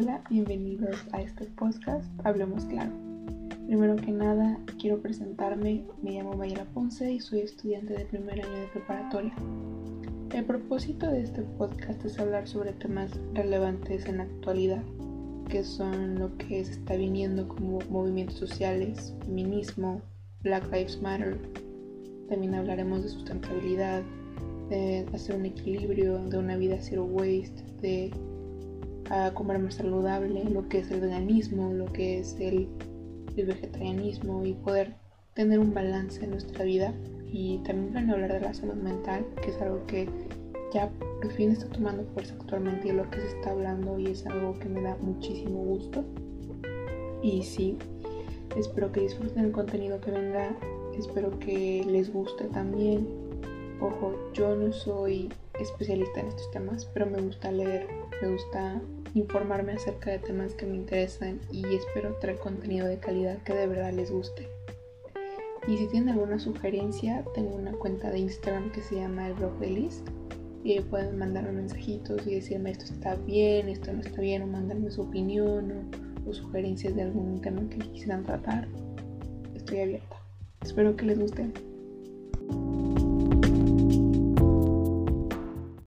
Hola, bienvenidos a este podcast Hablemos Claro. Primero que nada, quiero presentarme. Me llamo Mayela Ponce y soy estudiante de primer año de preparatoria. El propósito de este podcast es hablar sobre temas relevantes en la actualidad, que son lo que se está viniendo como movimientos sociales, feminismo, Black Lives Matter. También hablaremos de sustentabilidad, de hacer un equilibrio, de una vida zero waste, de a comer más saludable, lo que es el veganismo, lo que es el, vegetarianismo y poder tener un balance en nuestra vida. Y también van a hablar de la salud mental, que es algo que ya por fin está tomando fuerza actualmente y lo que se está hablando y es algo que me da muchísimo gusto. Y sí, espero que disfruten el contenido que venga, espero que les guste también. Ojo, yo no soy especialista en estos temas, pero me gusta leer, me gusta informarme acerca de temas que me interesan y espero traer contenido de calidad que de verdad les guste. Y si tienen alguna sugerencia, tengo una cuenta de Instagram que se llama el blog de Liz y pueden mandarme mensajitos y decirme esto está bien, esto no está bien, o mandarme su opinión o, o sugerencias de algún tema que quisieran tratar. Estoy abierta. Espero que les guste.